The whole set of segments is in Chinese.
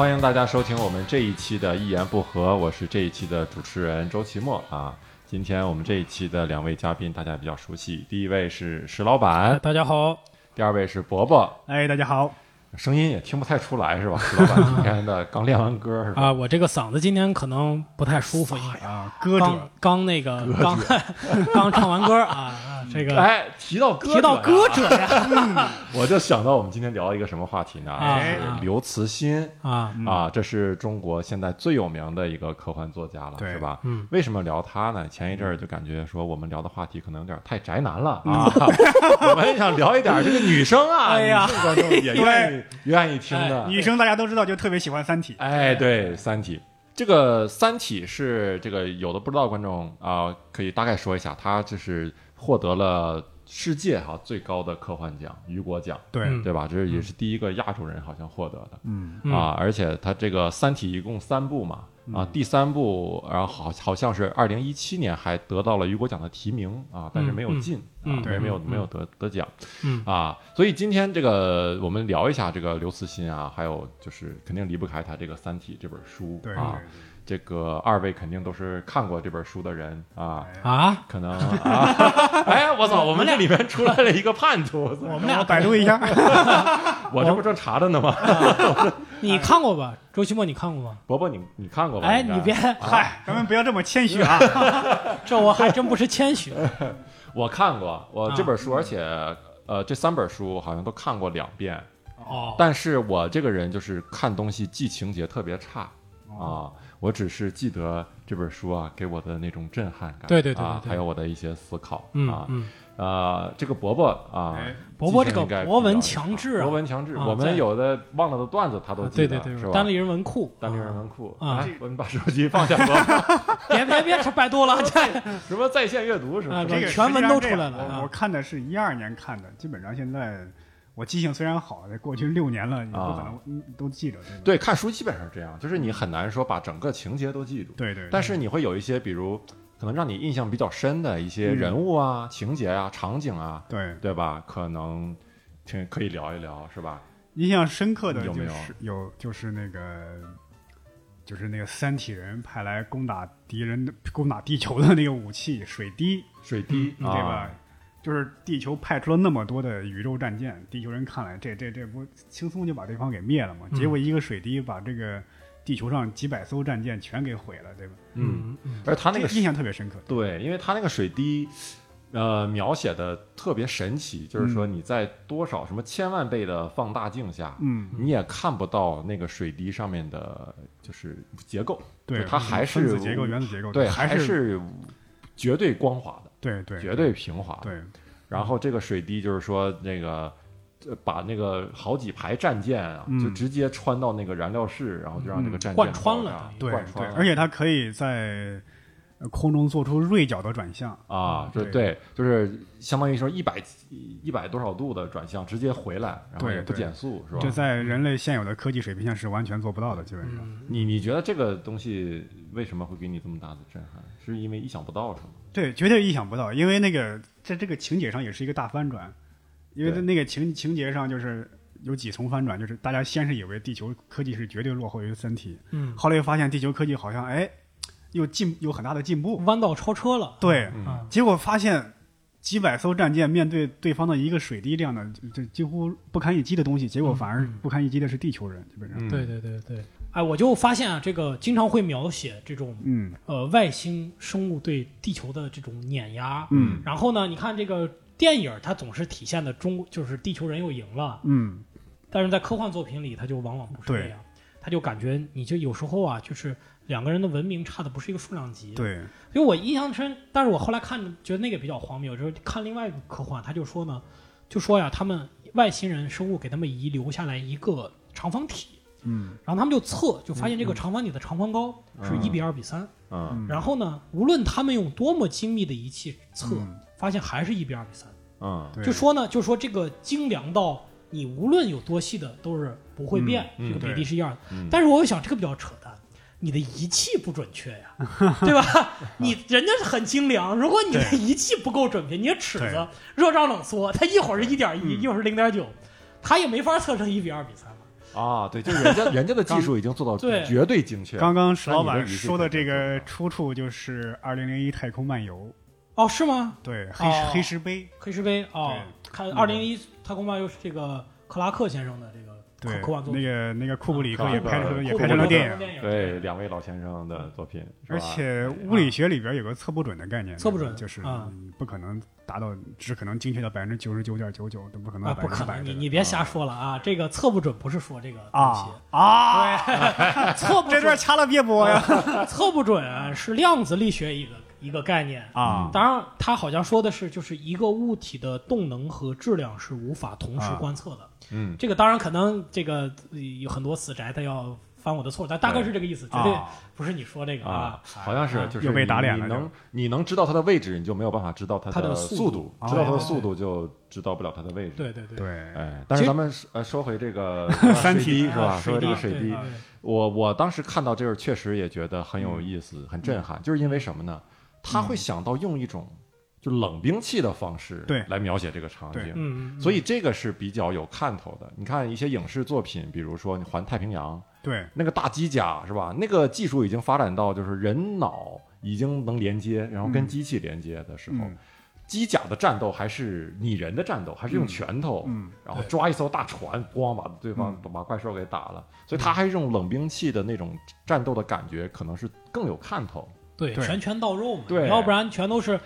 欢迎大家收听我们这一期的《一言不合》，我是这一期的主持人周奇墨。啊。今天我们这一期的两位嘉宾大家比较熟悉，第一位是石老哎板，大家好，第二位是伯伯，哎，大家好，声音也听不太出来是吧？石老板今天的刚练完歌是吧？啊，我这个嗓子今天可能不太舒服，因为啊，歌刚者，刚那个刚 刚唱完歌啊，啊这个哎，提到歌提到者呀歌者呀 我就想到我们今天聊一个什么话题呢？哎是刘慈欣啊，啊，这是中国现在最有名的一个科幻作家了，是吧？嗯，为什么聊他呢？前一阵儿就感觉说我们聊的话题可能有点太宅男了啊，我们想聊一点这个女生啊，哎呀观众也愿意愿意听的。女生大家都知道，就特别喜欢《三体》。哎，对，《三体》这个《三体》是这个有的不知道观众啊、可以大概说一下，它就是获得了世界哈最高的科幻奖雨果奖，对，嗯。对吧？这也是第一个亚洲人好像获得的。嗯，嗯。啊，而且他这个《三体》一共三部嘛，啊，第三部，然后好好像是二零一七年还得到了雨果奖的提名啊，但是没有嗯。进嗯啊，没没有没有得得奖嗯。啊，所以今天这个我们聊一下这个刘慈欣啊，还有就是肯定离不开他这个《三体》这本书对。啊，这个二位肯定都是看过这本书的人啊。啊，可能啊，哎，我操！我们这里面出来了一个叛徒，我们我俩百度一下，我这不正查着呢吗？你看过吧？周奇墨，你看过吗？伯伯，你你看过吧？哎，你别，嗨，咱们不要这么谦虚啊。这我还真不是谦虚。我看过，我啊这本书，而且呃，这三本书好像都看过两遍。哦，但是我这个人就是看东西记情节特别差啊，我只是记得这本书啊给我的那种震撼感，对对对对，对。啊还有我的一些思考啊。嗯。嗯，呃，这个伯伯啊哎，伯伯这个记性应该博文强制啊。博文强制，啊我们有的忘了的段子他都啊记得，对对对，是吧？单立人文库，单立人文库啊。哎我们把手机放下，伯 伯别别别说百度了，这。什么在线阅读是吧啊？这个全文都出来了我看的是一二年看的，基本上现在我记性虽然好，过去六年了，你不可啊能嗯都记着，对看书基本上是这样，就是你很难说把整个情节都记住。对对，但是你会有一些，比如可能让你印象比较深的一些嗯人物啊、情节啊、场景啊，对对吧？可能挺可以聊一聊，是吧？印象深刻的就有没有是有就是那个。就是那个三体人派来攻打敌人的、攻打地球的那个武器水滴，水滴，嗯对吧啊？？就是地球派出了那么多的宇宙战舰，地球人看来这这这不轻松就把对方给灭了吗？嗯结果一个水滴把这个地球上几百艘战舰全给毁了，对吧？嗯，嗯而他那个印象特别深刻。对，因为他那个水滴。呃，描写的特别神奇，就是说你在多少什么千万倍的放大镜下，嗯，你也看不到那个水滴上面的，就是结构，对，它还是分子结构、原子结构，对，还还是绝对光滑的，对对绝对平滑的。对然后这个水滴就是说那个。呃把那个好几排战舰啊，嗯就直接穿到那个燃料室，然后就让这个战舰贯穿了对对贯穿，而且它可以在呃空中做出锐角的转向。啊，就对对，就是相当于说一百一百多少度的转向，直接回来，然后也不减速，是吧？这在人类现有的科技水平下是完全做不到的，基本上。嗯你你觉得这个东西为什么会给你这么大的震撼？是因为意想不到是吗？对，绝对意想不到，因为那个在这个情节上也是一个大翻转，因为在那个情情节上就是有几重翻转，就是大家先是以为地球科技是绝对落后于三体，嗯，后来又发现地球科技好像哎又进有很大的进步，弯道超车了，对，啊，结果发现几百艘战舰面对对方的一个水滴这样的这这几乎不堪一击的东西，结果反而不堪一击的是地球人，基本上，嗯对对对对，哎，我就发现啊，这个经常会描写这种嗯呃外星生物对地球的这种碾压，嗯。然后呢，你看这个电影，它总是体现的中就是地球人又赢了，嗯。但是在科幻作品里，它就往往不是这样，他就感觉你就有时候啊，就是两个人的文明差的不是一个数量级，对，因为我印象深，但是我后来看觉得那个比较荒谬，就是看另外一个科幻，他就说呢，就说呀，他们外星人生物给他们遗留下来一个长方体，嗯。然后他们就测，就发现这个长方体的长宽高是嗯一比二比三、嗯。然后呢，无论他们用多么精密的仪器测，嗯。发现还是一比二比三，嗯。就说呢，就说这个精良到你无论有多细的都是不会变，这个比例是一样的。嗯。但是我又想，这个比较扯淡，你的仪器不准确呀，对吧？你人家是很精良，如果你的仪器不够准确，你的尺子热胀冷缩，它一会儿是一点一，嗯。一会儿是零点九，它也没法测成一比二比三嘛。啊，对，就是人家 人家的技术已经做到对绝对精确。刚刚石老板说的这个出处就是《二零零一太空漫游》，哦，是吗？对，黑石、哦黑石碑，黑石碑哦，看那个二零一太空漫游是这个克拉克先生的这个对科科幻，作那，个那个库布里克也拍成也库布里克拍成了电影，电影对两位老先生的作品，而且物理学里边有个测不准的概念，测不准就是不可能达到，只可能精确到百分之九十九点九九，都不可能不可能，分之百。你你别瞎说了啊！这个测不准不是说这个东西啊，啊！对，测不准这段，掐了别播呀！测不准啊是量子力学一个一个概念。啊当然，他好像说的是，就是一个物体的动能和质量是无法同时啊观测的。嗯，这个当然可能这个呃有很多死宅他要翻我的错，但大概是这个意思，绝对啊。不是你说这个啊，啊。好像是啊。就是又被打你脸了你能你能知道它的位置，你就没有办法知道它它的速速度知道它的哦速度就知道不了它的位置。对对对，对，哎，但是咱们呃 说回这个三水滴体是吧？啊说这个水滴。我我当时看到这儿确实也觉得很有意思，很震撼，就是因为什么呢？他会想到用一种就冷兵器的方式对来描写这个场景。嗯，嗯所以这个是比较有看头的。你看一些影视作品，比如说你《环太平洋》，对，那个大机甲是吧？那个技术已经发展到就是人脑已经能连接，然后跟嗯机器连接的时候，嗯机甲的战斗还是拟人的战斗，还是用嗯拳头，嗯，然后抓一艘大船，咣把对方、嗯把怪兽给打了。所以它还是用冷兵器的那种战斗的感觉，可能是更有看头。对，对拳拳到肉嘛，对要不然全都是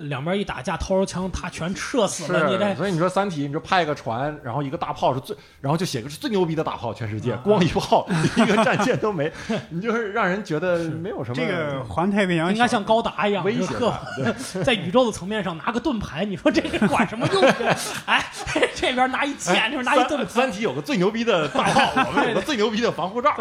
两边一打架，掏着枪，他全射死了，你这所以你说《三体》，你说派个船，然后一个大炮是最，然后就写个是最牛逼的大炮，全世界啊光一炮 一个战舰都没，你就是让人觉得没有什么这个环太平洋应该像高达一样，威胁感。对 在宇宙的层面上拿个盾牌，你说这个管什么用？哎，这边拿一剑，这边拿一盾三牌，三体有个最牛逼的大炮，我们有个最牛逼的防护罩。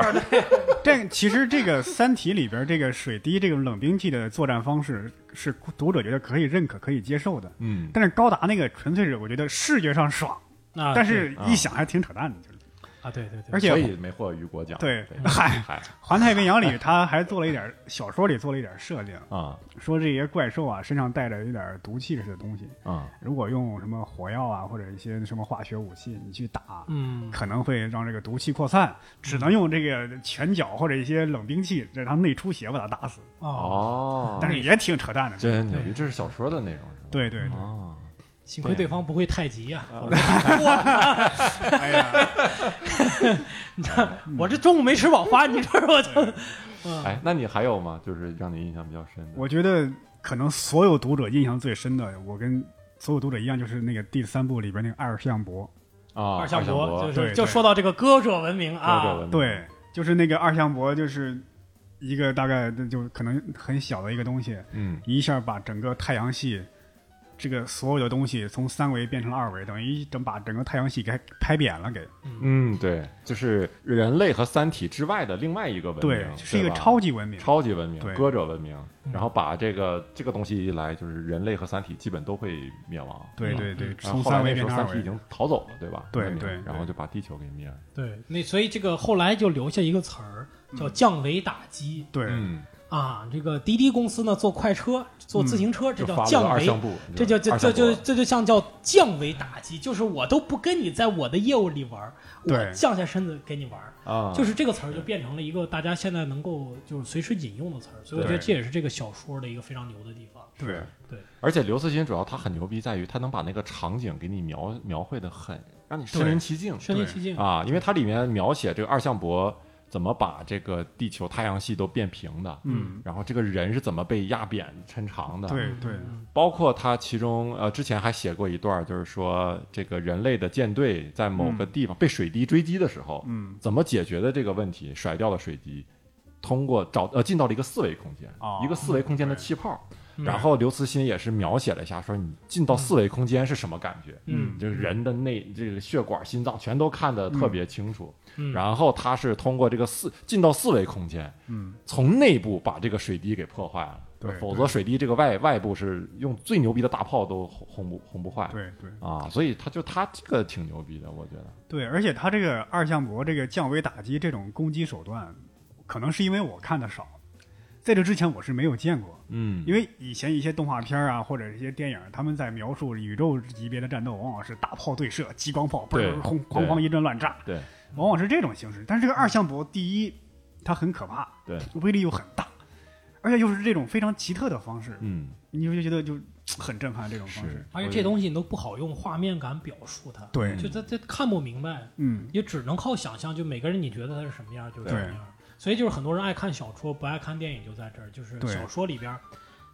这其实这个《三体》里边这个水滴这种冷兵器的作战方式是读者觉得可以认可、可以接受的，嗯，但是高达那个纯粹是我觉得视觉上爽，啊，但是啊一想还挺扯淡的，就是。啊，对对对，而且所以没获雨果奖。对嗨嗨环太平洋里他还做了一点小说里做了一点设定，啊说这些怪兽啊身上带着一点毒气似的东西，啊如果用什么火药啊或者一些什么化学武器你去打，嗯，可能会让这个毒气扩散，只能用这个拳脚或者一些冷兵器让它内出血把它打死，哦，哦，但是也挺扯淡的。真牛逼，这是小说的内容是吧？对对对，哦，幸亏对。方不会太极呀，哎呀，我这中午没吃饱饭，你说我就，哎，那你还有吗？就是让你印象比较深的？我觉得可能所有读者印象最深的，我跟所有读者一样，就是那个第三部里边那个二向伯，啊，二向箔箔，就是就说到这个歌者文明啊。对，就是那个二向伯，就是一个大概就可能很小的一个东西，嗯。一下把整个太阳系这个所有的东西从三维变成了二维，等于一整把整个太阳系给拍扁了给。嗯，对，就是人类和三体之外的另外一个文明，对，是一个超级文明。超级文明，歌者文明。嗯然后把这个这个东西一来，就是人类和三体基本都会灭亡。对对对，然后从三维变成二维。三体已经逃走了，对吧？对对对然后就把地球给灭了。对，那所以这个后来就留下一个词儿叫降维打击对，嗯，啊，这个滴滴公司呢做快车、做自行车，这叫降维这叫，这就这这就这就像叫降维打击，就是我都不跟你在我的业务里玩儿，我降下身子给你玩儿，啊，就是这个词儿就变成了一个大家现在能够就是随时引用的词儿，所以我觉得这也是这个小说的一个非常牛的地方。对。对，而且刘慈欣主要他很牛逼，在于他能把那个场景给你描描绘的很让你身临其境。身临其境，啊，因为它里面描写这个二向箔怎么把这个地球、太阳系都变平的，嗯，然后这个人是怎么被压扁抻长的，对对。嗯包括他其中呃之前还写过一段，就是说这个人类的舰队在某个地方被水滴追击的时候，嗯，怎么解决的这个问题？甩掉了水滴，通过找呃进到了一个四维空间，哦。一个四维空间的气泡。嗯然后刘慈欣也是描写了一下，说你进到四维空间是什么感觉？嗯就是人的内这个血管、心脏全都看得特别清楚。嗯然后他是通过这个四进到四维空间，嗯，从内部把这个水滴给破坏了。对否则水滴这个外外部是用最牛逼的大炮都轰轰不轰不坏。对对啊，所以他就他这个挺牛逼的，我觉得。对，而且他这个二向箔这个降维打击这种攻击手段，可能是因为我看的少，在这之前我是没有见过，嗯，因为以前一些动画片啊或者一些电影，他们在描述宇宙级别的战斗，往往是大炮对射、激光炮，对嘣轰哐哐一阵乱炸，对。往往是这种形式。但是这个二向箔，第一，它很可怕，对，威力又很大，而且又是这种非常奇特的方式，嗯，你就觉得就很震撼这种方式。而且这东西你都不好用画面感表述它，对。就他他看不明白，嗯，也只能靠想象。就每个人你觉得他是什么样就是什么样，所以就是很多人爱看小说，不爱看电影，就在这儿。就是小说里边儿，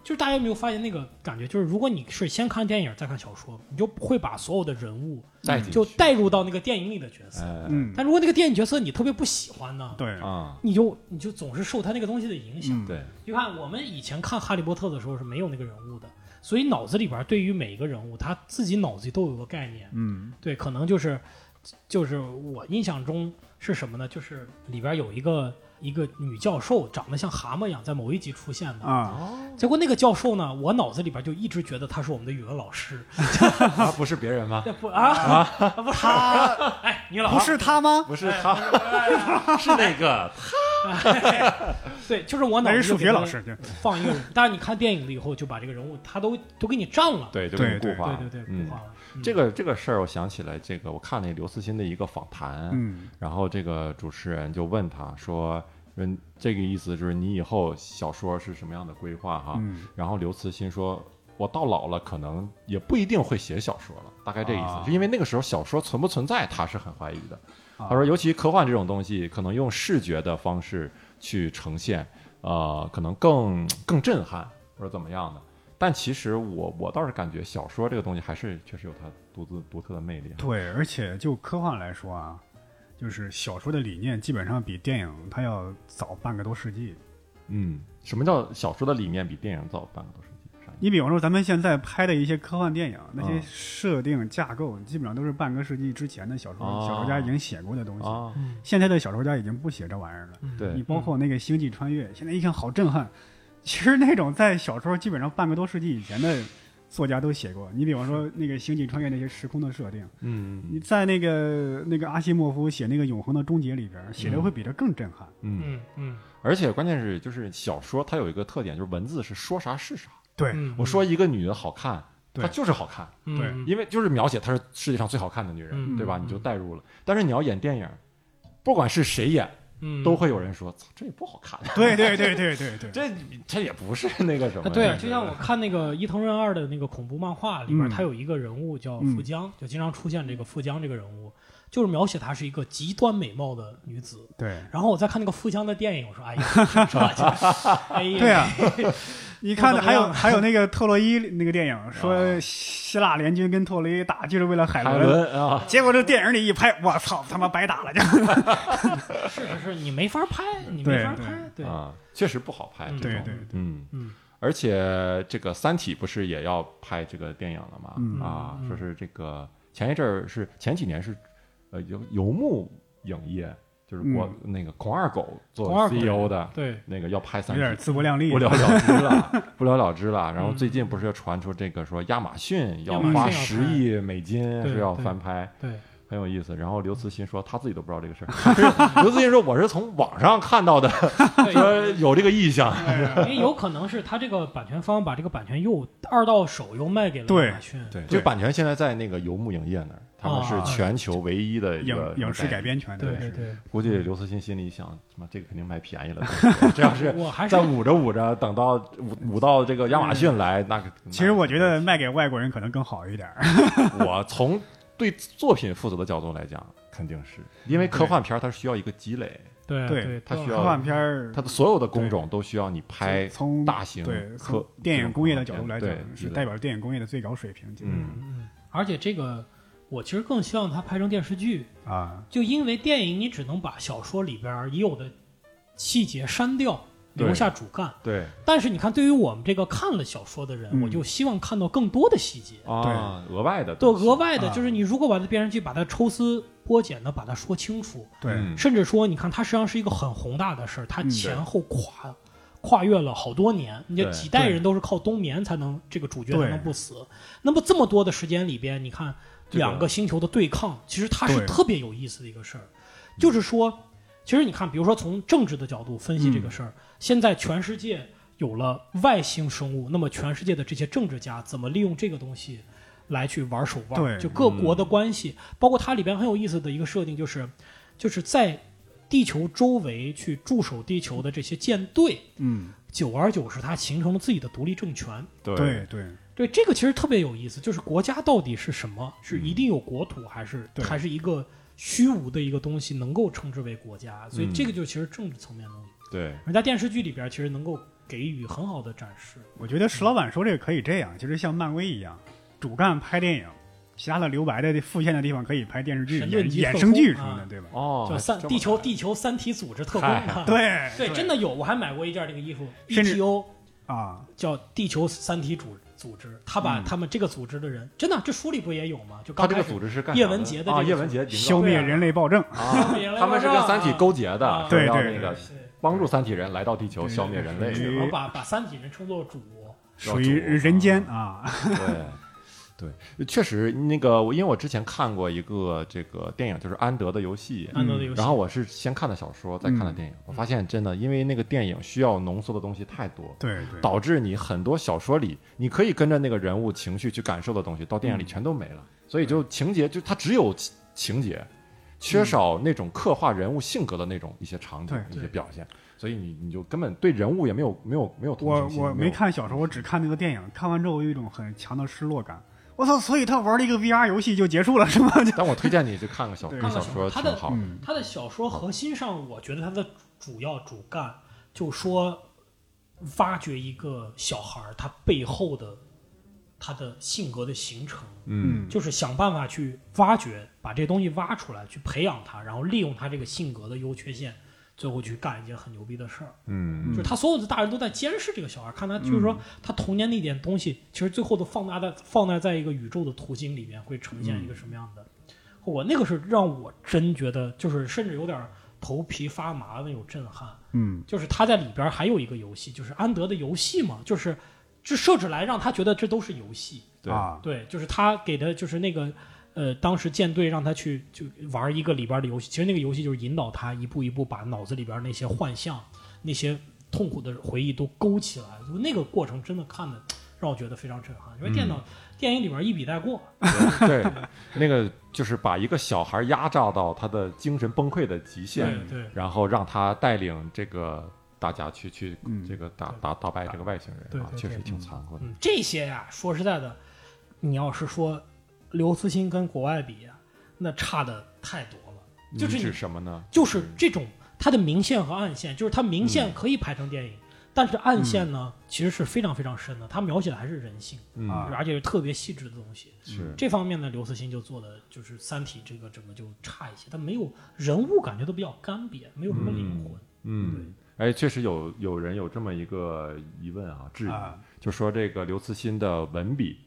就是大家有没有发现那个感觉？就是如果你是先看电影再看小说，你就会把所有的人物带就带入到那个电影里的角色。哎，嗯，但如果那个电影角色你特别不喜欢呢，对，啊，你就你就总是受他那个东西的影响。嗯，对，你看，我们以前看《哈利波特》的时候是没有那个人物的，所以脑子里边对于每一个人物，他自己脑子里都有个概念。嗯，对，可能就是就是我印象中是什么呢？就是里边有一个一个女教授，长得像蛤蟆一样，在某一集出现的。啊，结果那个教授呢，我脑子里边就一直觉得她是我们的语文老师。啊，不是别人吗？这 不啊 不是他，哎，女老不是他吗？不是他，是那个，对，就是我脑那子里就给他是数学老师，就放一个人，但是你看电影了以后，就把这个人物他都都给你占了。对，就对对给你固化了，对对对，嗯固化了。嗯这个这个事儿，我想起来，这个我看那刘慈欣的一个访谈，嗯然后这个主持人就问他说：“嗯，这个意思就是你以后小说是什么样的规划哈？”嗯然后刘慈欣说：“我到老了，可能也不一定会写小说了，大概这意思。啊是因为那个时候小说存不存在，他是很怀疑的。啊他说，尤其科幻这种东西，可能用视觉的方式去呈现，呃，可能更更震撼或者怎么样的。但其实我我倒是感觉小说这个东西还是确实有它独自独特的魅力。对，而且就科幻来说啊，就是小说的理念基本上比电影它要早半个多世纪。嗯，什么叫小说的理念比电影早半个多世纪？你比方说咱们现在拍的一些科幻电影，那些啊设定架构基本上都是半个世纪之前的小说、哦小说家已经写过的东西。现在的小说家已经不写这玩意儿了。嗯对你包括那个《星际穿越》，现在一看好震撼。其实那种在小说基本上半个多世纪以前的作家都写过。你比方说那个《星际穿越》那些时空的设定，嗯你在那个那个阿西莫夫写那个《永恒的终结》里边写的会比这更震撼。嗯，嗯嗯，而且关键是就是小说它有一个特点，就是文字是说啥是啥。对嗯我说一个女的好看，她就是好看，嗯对嗯因为就是描写她是世界上最好看的女人，嗯对吧？嗯你就代入了。但是你要演电影，不管是谁演，嗯都会有人说：“操，这也不好看。对对对对对对，这这也不是那个什么。”啊，对，就像我看那个伊藤润二的那个恐怖漫画里边，嗯他有一个人物叫嗯富江，就经常出现这个富江这个人物，就是描写她是一个极端美貌的女子。对然后我再看那个富江的电影，我说：“哎呀，哎呀，对啊，你看还有还有那个特洛伊那个电影，啊 说希腊联军跟特洛伊打就是为了海海伦，啊，结果这电影里一拍，我操，他妈白打了就。是是是，你没法拍，你没法拍，对，啊，确实不好拍。嗯这种。对对对。嗯。嗯。而且这个《三体》不是也要拍这个电影了吗？嗯。啊，嗯。说是这个前一阵儿是前几年是呃游游牧影业，就是国、那个孔二狗做 CEO 的对，那个要拍《三有点》，自不量力不。了了之了，不了了之了。然后嗯最近不是又传出这个说亚马逊要花十拍亿美金对是要翻拍，对，很有意思。然后刘慈欣说他自己都不知道这个事儿，刘慈欣说我是从网上看到的，对说有这个意向。因为有可能是他这个版权方把这个版权又二到手又卖给了亚马逊，对，对这版权现在在那个游牧影业那儿，他们是啊全球唯一的一影个影视改。编权的，对对对，估计刘慈欣心里想，他妈这个肯定卖便宜了。这要是我还是再捂着捂着，等到捂捂到这个亚马逊来，那个其实我觉得卖给外国人可能更好一点儿。我从对作品负责的角度来讲，肯定是因为科幻片儿它需要一个积累，对对它需要科幻片儿，它的所有的工种都需要你拍从大型对科电影工业的角度来讲，是代表电影工业的最高水平。嗯嗯，而且这个我其实更希望它拍成电视剧，啊，就因为电影你只能把小说里边已有的细节删掉，留下主干。对但是你看，对于我们这个看了小说的人，嗯我就希望看到更多的细节。啊，额外的对，额外的啊就是你如果把它变成剧，把它抽丝剥茧的把它说清楚，对嗯甚至说，你看它实际上是一个很宏大的事儿，它嗯前后跨、跨越了好多年，你这几代人都是靠冬眠才能这个主角才能不死。那么这么多的时间里边，你看这个两个星球的对抗，其实它是特别有意思的一个事儿，就是说。其实你看，比如说从政治的角度分析这个事儿，现在全世界有了外星生物，那么全世界的这些政治家怎么利用这个东西来去玩手腕？对就各国的关系，包括它里边很有意思的一个设定，就是就是在地球周围去驻守地球的这些舰队，嗯，久而久之，它形成了自己的独立政权。对对对，这个其实特别有意思，就是国家到底是什么？是一定有国土，还是对还是一个虚无的一个东西能够称之为国家？所以嗯这个就其实政治层面的东西，对，而在电视剧里边其实能够给予很好的展示。我觉得石老板说这个可以这样，就是像漫威一样，主干拍电影，其他的留白的复线的地方可以拍电视剧、衍生剧什么的，啊对吧？哦，叫三地球地球三体组织特工对对，真的有，我还买过一件这个衣服，ETO 啊，叫地球三体组组织，他把嗯。他们这个组织的人，真的这书里不也有吗？就刚开始他这个组织是干叶文洁的这个叶文洁消灭人类暴政，啊 他们是跟三体啊勾结的，啊对对要那个对帮助三体人来到地球消灭人类。对。然后把把三体人称作主，属于人间啊。对对，确实那个，我因为我之前看过一个这个电影，就是安德的游戏。安德的游戏。然后我是先看的小说，再看的电影。我发现真的，因为那个电影需要浓缩的东西太多，对对，导致你很多小说里你可以跟着那个人物情绪去感受的东西，到电影里全都没了。所以就情节就它只有情情节，缺少那种刻画人物性格的那种一些场景、对一些表现。所以你你就根本对人物也没有没有没有同我情心。我没没看小说，我只看那个电影，看完之后我有一种很强的失落感。我操！所以他玩了一个 VR 游戏就结束了是吗？但我推荐你去看个小对看小说，他的他的小说核心上，我觉得他的主要主干就说挖掘一个小孩儿他背后的他的性格的形成，嗯就是想办法去挖掘，把这东西挖出来，去培养他，然后利用他这个性格的优缺陷，最后去干一件很牛逼的事儿。嗯就是他所有的大人都在监视这个小孩，看他就是说他童年那点东西，其实最后都放大在放大在一个宇宙的图形里面，会呈现一个什么样的后果？那个是让我真觉得就是甚至有点头皮发麻的那种震撼。嗯就是他在里边还有一个游戏，就是安德的游戏嘛，就是这设置来让他觉得这都是游戏。对啊，对，就是他给的就是那个呃，当时舰队让他去就玩一个里边的游戏，其实那个游戏就是引导他一步一步把脑子里边那些幻象、那些痛苦的回忆都勾起来，就那个过程真的看的让我觉得非常震撼，因为电脑、电影里边一笔带过，对，那个就是把一个小孩压榨到他的精神崩溃的极限，对对。然后让他带领这个大家去去嗯这个打对打打败这个外星人啊，对对对确实挺残酷的。嗯，这些呀，说实在的，你要是说刘慈欣跟国外比呀，那差的太多了，就是指什么呢？就是这种它的明线和暗线，就是它明线可以拍成电影，但是暗线呢，其实是非常非常深的，它描写的还是人性，嗯，啊。而且是特别细致的东西。是。这方面呢，刘慈欣就做的就是《三体》这个整个就差一些，它没有人物感觉都比较干瘪，没有什么灵魂。嗯，哎，确实有有人有这么一个疑问啊，质疑，啊。就说这个刘慈欣的文笔差，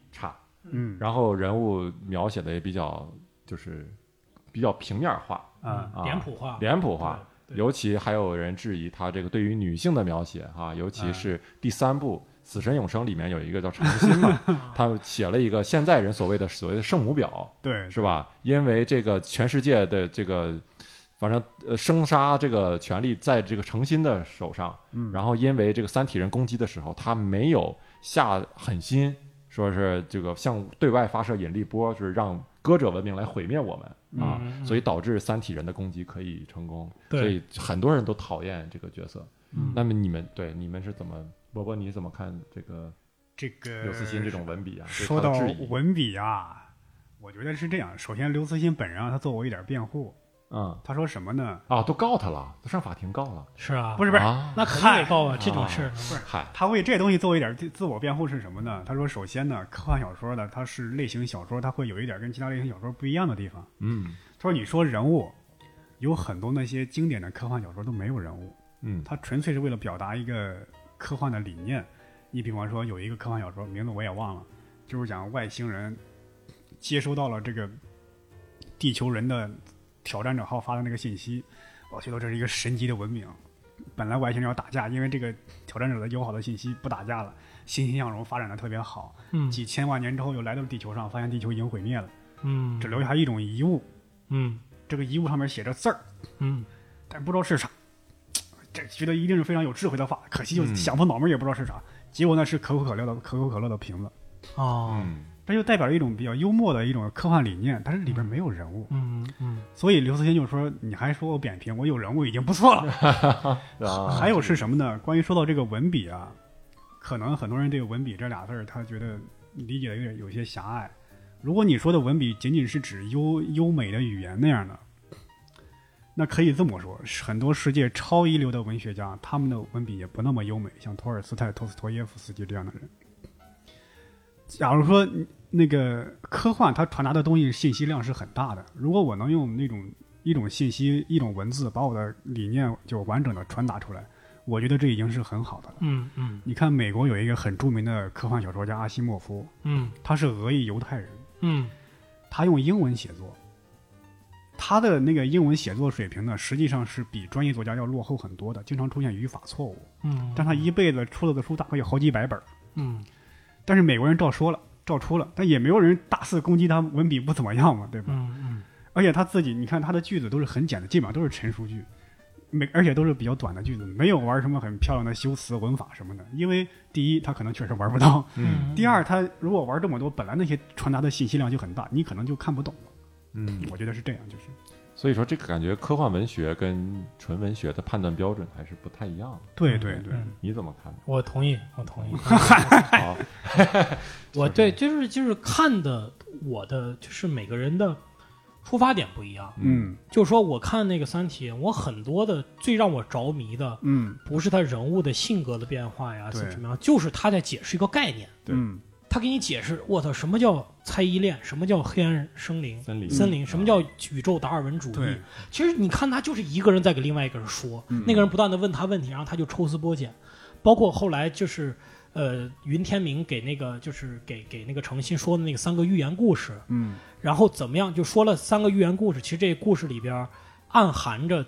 嗯。然后人物描写的也比较就是比较平面化。啊啊，脸谱化，脸谱化。尤其还有人质疑他这个对于女性的描写哈、尤其是第三部《死神永生》里面有一个叫程心嘛，他写了一个现在人所谓的所谓的圣母婊，对。是吧？因为这个全世界的这个，反正呃生杀这个权利在这个程心的手上，嗯。然后因为这个三体人攻击的时候，他没有下狠心，说是这个向对外发射引力波，就是让歌者文明来毁灭我们啊，所以导致三体人的攻击可以成功，对所以很多人都讨厌这个角色。嗯那么你们对你们是怎么？波波你怎么看这个这个刘慈欣这种文笔啊？说到文笔啊，我觉得是这样。首先，刘慈欣本人啊，他做过一点辩护，嗯他说什么呢？啊，都告他了，都上法庭告了，是啊，不是不是，啊那肯定得告啊，这种事儿。嗨，他为这东西做一点自自我辩护是什么呢？他说，首先呢，科幻小说呢，它是类型小说，它会有一点跟其他类型小说不一样的地方。嗯他说，你说人物，有很多那些经典的科幻小说都没有人物，嗯它纯粹是为了表达一个科幻的理念。你比方说，有一个科幻小说名字我也忘了，就是讲外星人接收到了这个地球人的挑战者号发的那个信息，我觉得这是一个神级的文明。本来外星人要打架，因为这个挑战者的友好的信息不打架了，欣欣向荣，发展的特别好。嗯几千万年之后又来到了地球上，发现地球已经毁灭了，嗯，只留下一种遗物。嗯这个遗物上面写着字儿，嗯但不知道是啥。这觉得一定是非常有智慧的话，可惜就嗯想破脑门儿也不知道是啥。结果呢是可口可乐的可口可乐的瓶子，哦，嗯这就代表了一种比较幽默的一种科幻理念，但是里边没有人物。嗯嗯所以刘慈欣就说：“你还说我扁平，我有人物已经不错了。啊，还有是什么呢？关于说到这个文笔啊，可能很多人对“文笔”这俩字儿，他觉得理解的有点有些狭隘。如果你说的文笔仅仅是指优优美的语言那样的，那可以这么说，很多世界超一流的文学家，他们的文笔也不那么优美，像托尔斯泰、托斯托耶夫斯基这样的人。假如说那个科幻，它传达的东西信息量是很大的，如果我能用那种一种信息、一种文字，把我的理念就完整的传达出来，我觉得这已经是很好的了。嗯嗯。你看，美国有一个很著名的科幻小说家阿西莫夫，嗯。他是俄裔犹太人，嗯。他用英文写作，他的那个英文写作水平呢，实际上是比专业作家要落后很多的，经常出现语法错误。嗯，但他一辈子出了的书大概有好几百本，嗯。但是美国人照说了，照出了，但也没有人大肆攻击他文笔不怎么样嘛，对吧？嗯嗯而且他自己，你看他的句子都是很简的，基本上都是陈述句，每而且都是比较短的句子，没有玩什么很漂亮的修辞文法什么的。因为第一，他可能确实玩不到；嗯第二，他如果玩这么多，本来那些传达的信息量就很大，你可能就看不懂了。嗯，我觉得是这样，就是所以说这个感觉科幻文学跟纯文学的判断标准还是不太一样的。对对对，嗯你怎么看？我同意，我同意。好，我对，就是就是看的，我的就是每个人的出发点不一样。嗯就是说，我看那个《三体》，我很多的最让我着迷的，嗯不是他人物的性格的变化呀，是怎么样，就是他在解释一个概念。对嗯他给你解释，我操，什么叫猜疑链？什么叫黑暗生灵？森林森林？嗯什么叫宇宙达尔文主义对？其实你看，他就是一个人在给另外一个人说，嗯那个人不断的问他问题，然后他就抽丝剥茧。包括后来就是，呃，云天明给那个就是给给那个程心说的那个三个寓言故事，嗯然后怎么样就说了三个寓言故事。其实这故事里边暗含着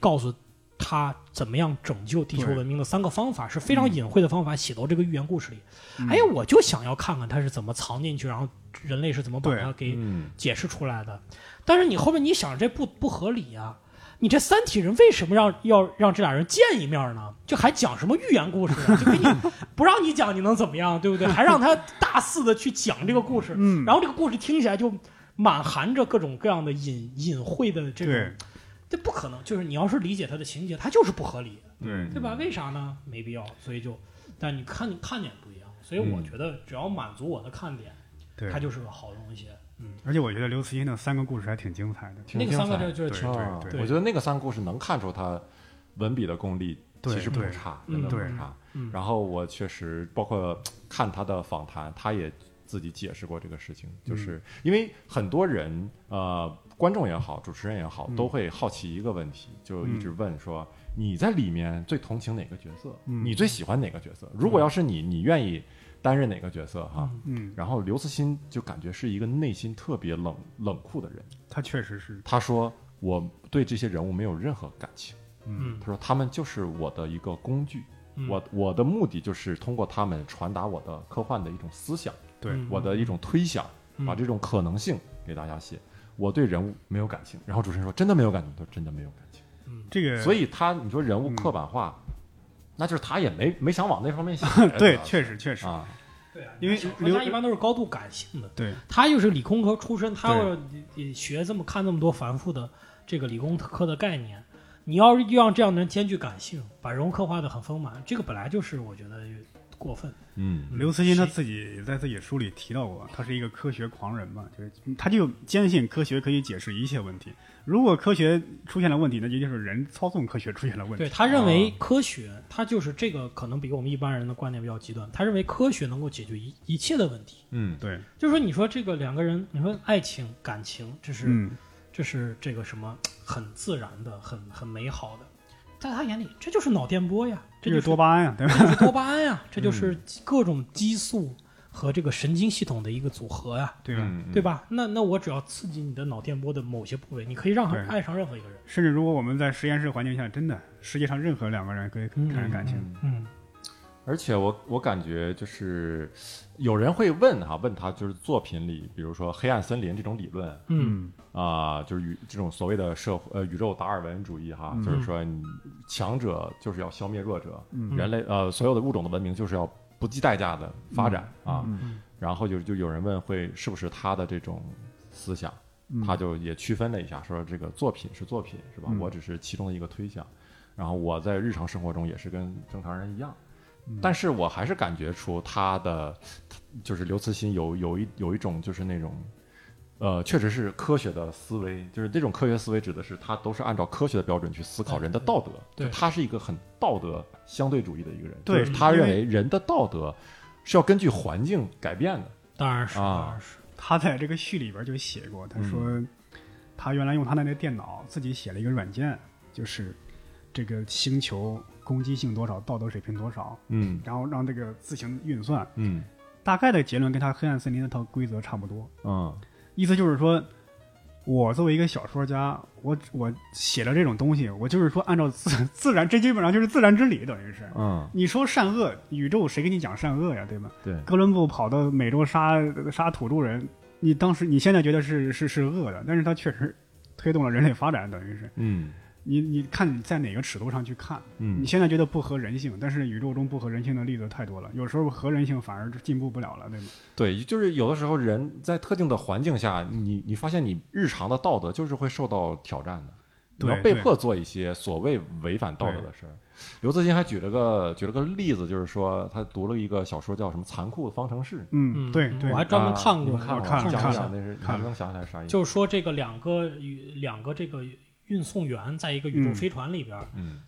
告诉他怎么样拯救地球文明的三个方法，是非常隐晦的方法，写到这个寓言故事里。嗯哎呀，我就想要看看他是怎么藏进去，然后人类是怎么把对它给嗯解释出来的。但是你后面你想，这不不合理呀、你这三体人为什么让要让这俩人见一面呢？就还讲什么寓言故事啊？就给你不让你讲，你能怎么样？对不对？还让他大肆的去讲这个故事，嗯，然后这个故事听起来就满含着各种各样的隐隐晦的这种对，这不可能。就是你要是理解它的情节，它就是不合理，对对吧？为啥呢？没必要，所以就，但你看看点不一样，所以我嗯觉得只要满足我的看点，对它，就是个好东西。嗯，而且我觉得刘慈欣的三个故事还挺精彩的。挺那个三个精彩就就是挺对啊对我觉得那个三个故事能看出他文笔的功力对其实不对差，嗯真的不对差。嗯然后我确实包括看他的访谈，他也自己解释过这个事情，就是因为很多人呃，观众也好，主持人也好，嗯都会好奇一个问题，就一直问说你在里面最同情哪个角色？嗯你最喜欢哪个角色？如果要是你，你愿意担任哪个角色？哈。嗯，然后刘慈欣就感觉是一个内心特别冷冷酷的人。他确实是，他说：“我对这些人物没有任何感情。嗯他说他们就是我的一个工具，嗯我我的目的就是通过他们传达我的科幻的一种思想，对，嗯我的一种推想，嗯把这种可能性给大家写。我对人物没有感情。然后主持人说：真的没有感情？他说真的没有感情。嗯这个，所以他你说人物嗯刻板化，那就是他也没没想往那方面想。对，确实确实，啊，对啊，因为小说刘家一般都是高度感性的，对，他又是理工科出身，他对要呃学这么看这么多繁复的这个理工科的概念，你要是让这样的人兼具感性，把人物刻画的很丰满，这个本来就是我觉得过分。嗯刘慈欣他自己在自己书里提到过，他是一个科学狂人嘛，就是他就坚信科学可以解释一切问题。如果科学出现了问题，那一定是人操纵科学出现了问题。对他认为科学，他就是这个可能比我们一般人的观点比较极端，他认为科学能够解决一一切的问题。嗯对，就是说，你说这个两个人，你说爱情、感情，这是、嗯，这是这个什么很自然的、很很美好的，在他眼里，这就是脑电波呀，这这就是多巴胺呀，对吧？这就是多巴胺呀，这就是各种激素和这个神经系统的一个组合呀，对吧？嗯，对吧？那那我只要刺激你的脑电波的某些部位，你可以让他爱上任何一个人。甚至如果我们在实验室环境下，真的世界上任何两个人可以嗯产生感情，嗯嗯而且我我感觉就是有人会问哈，问他就是作品里，比如说黑暗森林这种理论嗯。啊、就是宇这种所谓的社呃宇宙达尔文主义哈，嗯。就是说你强者就是要消灭弱者，嗯。人类呃所有的物种的文明就是要不计代价的发展、啊。嗯。然后就就有人问会是不是他的这种思想，他就也区分了一下，说这个作品是作品是吧？嗯。我只是其中的一个推想，然后我在日常生活中也是跟正常人一样，嗯但是我还是感觉出他的就是刘慈欣有有一有一种就是那种。呃，确实是科学的思维，就是这种科学思维指的是他都是按照科学的标准去思考人的道德，他是一个很道德相对主义的一个人，对就是他认为人的道德是要根据环境改变的，当然是，啊。当然是，他在这个序里边就写过，他说嗯。他原来用他那个电脑自己写了一个软件，就是这个星球攻击性多少，道德水平多少，嗯。然后让这个自行运算。嗯。大概的结论跟他黑暗森林那套规则差不多，嗯。意思就是说，我作为一个小说家，我我写了这种东西，我就是说按照自自然，这基本上就是自然之理，等于是。嗯，你说善恶，宇宙谁给你讲善恶呀，对吧？对，哥伦布跑到美洲杀杀土著人，你当时你现在觉得是是是恶的，但是他确实推动了人类发展，等于是。嗯你你看你在哪个尺度上去看，嗯你现在觉得不合人性，但是宇宙中不合人性的例子太多了，有时候合人性反而进步不了了，对吗？对，就是有的时候人在特定的环境下，你你发现你日常的道德就是会受到挑战的，你要被迫做一些所谓违反道德的事儿。刘慈欣还举了个举了个例子，就是说他读了一个小说叫什么《残酷的方程式》，嗯，对对，我还专门看过，啊看过看讲看一讲那是看你能想起来啥意思？就是说这个两个宇两个这个运送员在一个宇宙嗯。飞船里边，嗯，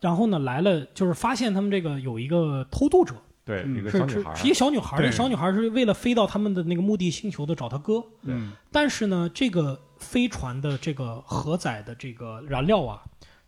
然后呢来了，就是发现他们这个有一个偷渡者，对，嗯。一个是小女孩，是是一个小女孩这小女孩是为了飞到他们的那个目的星球的找他哥，嗯但是呢，这个飞船的这个荷载的这个燃料啊，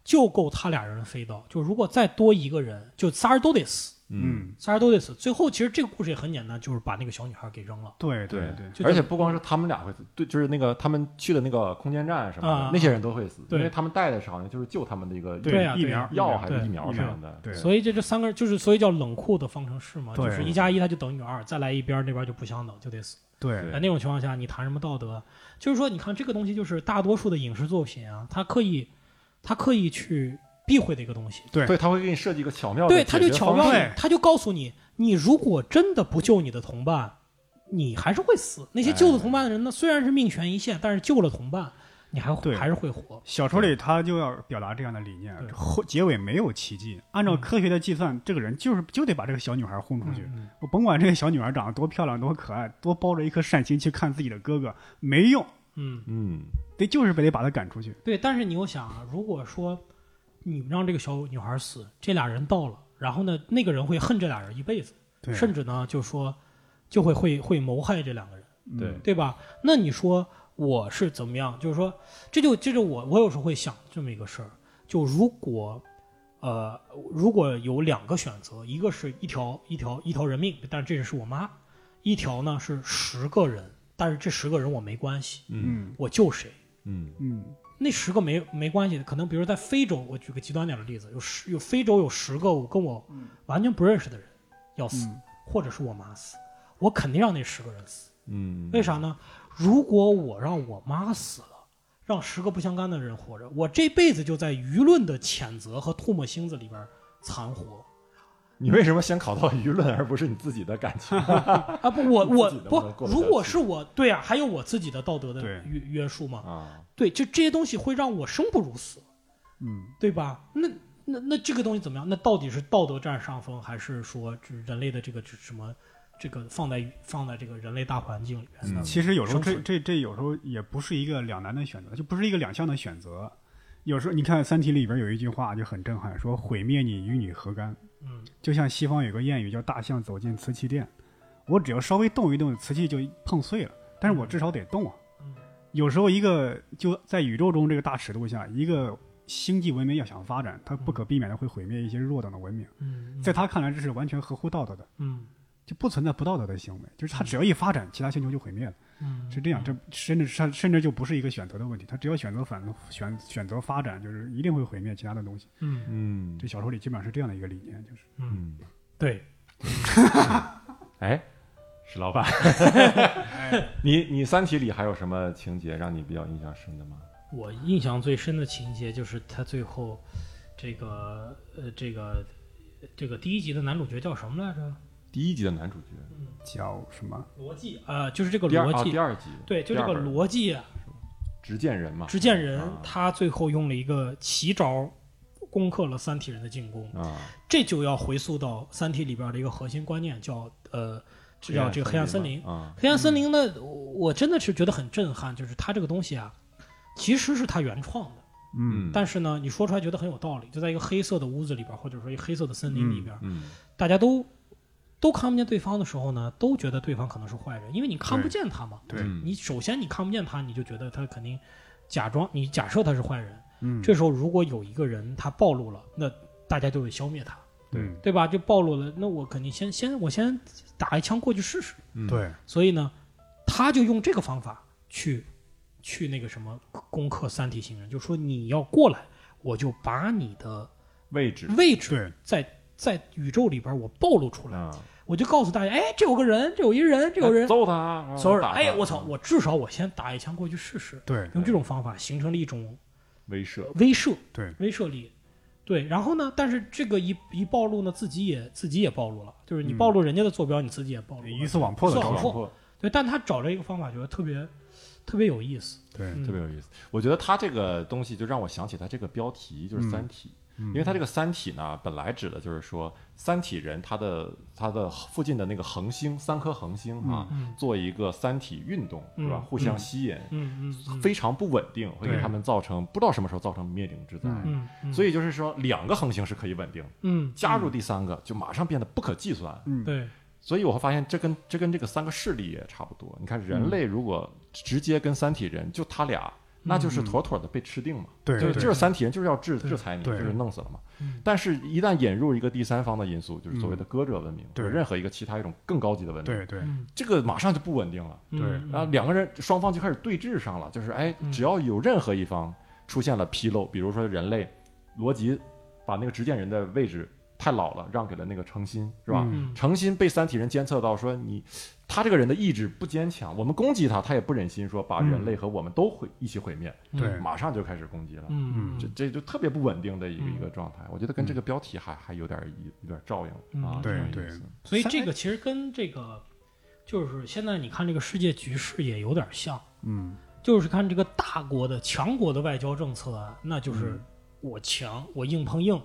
就够他俩人飞到。就如果再多一个人，就仨人都得死，嗯，嗯，仨人都得死。最后其实这个故事也很简单，就是把那个小女孩给扔了。对对对，而且不光是他们俩会死，对，就是那个他们去的那个空间站什么的，啊那些人都会死，因为他们带的是好像就是救他们的一个疫苗药还是疫苗什么的，对，所以这这三个人就是，所以叫冷酷的方程式嘛，就是一加一它就等于二，再来一边那边就不相等，就得死。对。对。在那种情况下，你谈什么道德？就是说，你看这个东西，就是大多数的影视作品啊，它刻意，它刻意去避讳的一个东西。对对，他会给你设计一个巧妙的对，他就巧妙地，他就告诉你，你如果真的不救你的同伴，你还是会死。那些救了同伴的人呢，虽然是命悬一线，但是救了同伴，你还会还是会活。小说里他就要表达这样的理念，后结尾没有奇迹，按照嗯科学的计算，这个人就是就得把这个小女孩轰出去。嗯我甭管这个小女孩长得多漂亮、多可爱，多抱着一颗善心去看自己的哥哥，没用，嗯，嗯，得就是非得把他赶出去。对。但是你又想啊，如果说你让这个小女孩死，这俩人到了，然后呢，那个人会恨这俩人一辈子，对，甚至呢，就说就会会会谋害这两个人。嗯对对吧？那你说我是怎么样？就是说，这就这就我我有时候会想这么一个事儿，就如果呃如果有两个选择，一个是一条一条一条人命，但是这是我妈；一条呢是十个人，但是这十个人我没关系，嗯嗯我救谁？嗯嗯那十个没没关系的，可能比如在非洲，我举个极端点的例子，有十有非洲有十个我跟我完全不认识的人要死，嗯或者是我妈死，我肯定让那十个人死。嗯，为啥呢？如果我让我妈死了，让十个不相干的人活着，我这辈子就在舆论的谴责和唾沫星子里边残活你为什么先考到舆论，而不是你自己的感情？啊！不，我我不如果去是我，对啊，还有我自己的道德的对约约束嘛，啊，对，就这些东西会让我生不如死，嗯，对吧？那那那这个东西怎么样？那到底是道德占上风，还是说这人类的这个这什么这个放在放在这个人类大环境里面呢？其实有时候这这这有时候也不是一个两难的选择，就不是一个两项的选择。有时候你看《三体》里边有一句话就很震撼，说“毁灭你与你何干”。嗯就像西方有个谚语叫“大象走进瓷器店”，我只要稍微动一动，瓷器就碰碎了，但是我至少得动啊。嗯有时候一个就在宇宙中这个大尺度下，一个星际文明要想发展，它不可避免的会毁灭一些弱等的文明。嗯，在他看来，这是完全合乎道德的，嗯就不存在不道德的行为。就是他只要一发展，其他星球就毁灭了。嗯是这样，这甚至甚甚至就不是一个选择的问题，他只要选择反选选择发展，就是一定会毁灭其他的东西。嗯嗯这小说里基本上是这样的一个理念，就是嗯。嗯对，哎，石老板，你你《三体》里还有什么情节让你比较印象深的吗？我印象最深的情节就是他最后这个呃这个这个第一集的男主角叫什么来着？第一集的男主角，叫什么？逻辑呃，就是这个第二啊，逻辑第，二集，对，就这个逻辑啊，执剑人嘛，执剑人啊。他最后用了一个奇招攻克了三体人的进攻，啊，这就要回溯到三体里边的一个核心观念，叫呃，这叫这个黑暗森林。啊，黑暗森林呢，我我真的是觉得很震撼，就是它这个东西啊，其实是他原创的，嗯。但是呢，你说出来觉得很有道理，就在一个黑色的屋子里边，或者说一个黑色的森林里边，嗯。大家都都看不见对方的时候呢，都觉得对方可能是坏人，因为你看不见他嘛。对嗯。你首先你看不见他，你就觉得他肯定假装，你假设他是坏人。嗯，这时候如果有一个人他暴露了，那大家就得消灭他，对。对吧？就暴露了，那我肯定先先我先打一枪过去试试。嗯，对。所以呢，他就用这个方法去去那个什么攻克三体星人，就说你要过来，我就把你的位置。位置在在宇宙里边我暴露出来，啊，我就告诉大家，哎，这有个人，这有一人，这有人，揍他，所有人，打他哎，我操，我至少我先打一枪过去试试，对用这种方法形成了一种威慑，威慑，对。威慑力。对，然后呢？但是这个一一暴露呢，自己也自己也暴露了，就是你嗯。暴露人家的坐标，你自己也暴露了。鱼死网破的招数，鱼死网破。对，但他找了一个方法，觉得特别特别有意思。对嗯。特别有意思。我觉得他这个东西就让我想起他这个标题就是《三体》，嗯因为它这个“三体”呢，本来指的就是说三体人他的他的附近的那个恒星三颗恒星啊，嗯做一个三体运动是吧？嗯互相吸引，嗯嗯嗯非常不稳定，会给对他们造成不知道什么时候造成灭顶之灾。嗯嗯，所以就是说，两个恒星是可以稳定，嗯加入第三个就马上变得不可计算。嗯对所以我会发现，这跟这跟这个三个势力也差不多。你看，嗯人类如果直接跟三体人就他俩，那就是妥妥的被吃定嘛。就是对对就是三体人就是要制制裁你，就是弄死了嘛嗯。但是，一旦引入一个第三方的因素，就是所谓的歌者文明，或对者任何一个其他一种更高级的文明，对对嗯这个马上就不稳定了。嗯对然后两个人双方就开始对峙上了，就是哎，嗯只要有任何一方出现了纰漏，比如说人类罗辑把那个执剑人的位置太老了，让给了那个诚心，是吧？程心被三体人监测到，说你他这个人的意志不坚强，我们攻击他，他也不忍心说把人类和我们都毁一起毁灭，对。马上就开始攻击了。嗯。这这就特别不稳定的一个嗯。一个状态，我觉得跟这个标题还还有点一有点照应啊嗯，对对思。所以这个其实跟这个就是现在你看这个世界局势也有点像，嗯。就是看这个大国的强国的外交政策啊，那就是嗯。我强我硬碰硬，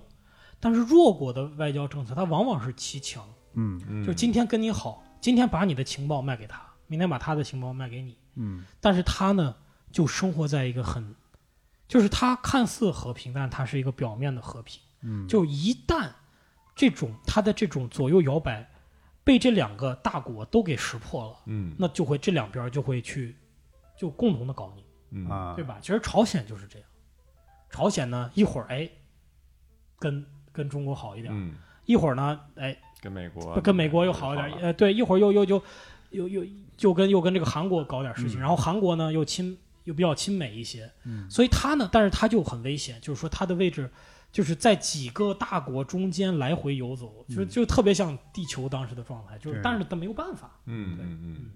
但是弱国的外交政策它往往是欺强。嗯嗯，就今天跟你好，今天把你的情报卖给他，明天把他的情报卖给你，嗯。但是他呢，就生活在一个很，就是他看似和平，但他是一个表面的和平。嗯，就一旦这种他的这种左右摇摆被这两个大国都给识破了，嗯。那就会这两边就会去就共同的搞你，嗯。啊。对吧？其实朝鲜就是这样，朝鲜呢一会儿哎跟跟中国好一点，嗯，一会儿呢哎跟美国跟美国又好一点，呃，对，一会儿又又又又又又跟又跟这个韩国搞点事情，嗯。然后韩国呢又亲又比较亲美一些，嗯。所以他呢，但是他就很危险，就是说他的位置就是在几个大国中间来回游走，就就特别像地球当时的状态，就是但是他没有办法，嗯嗯。嗯。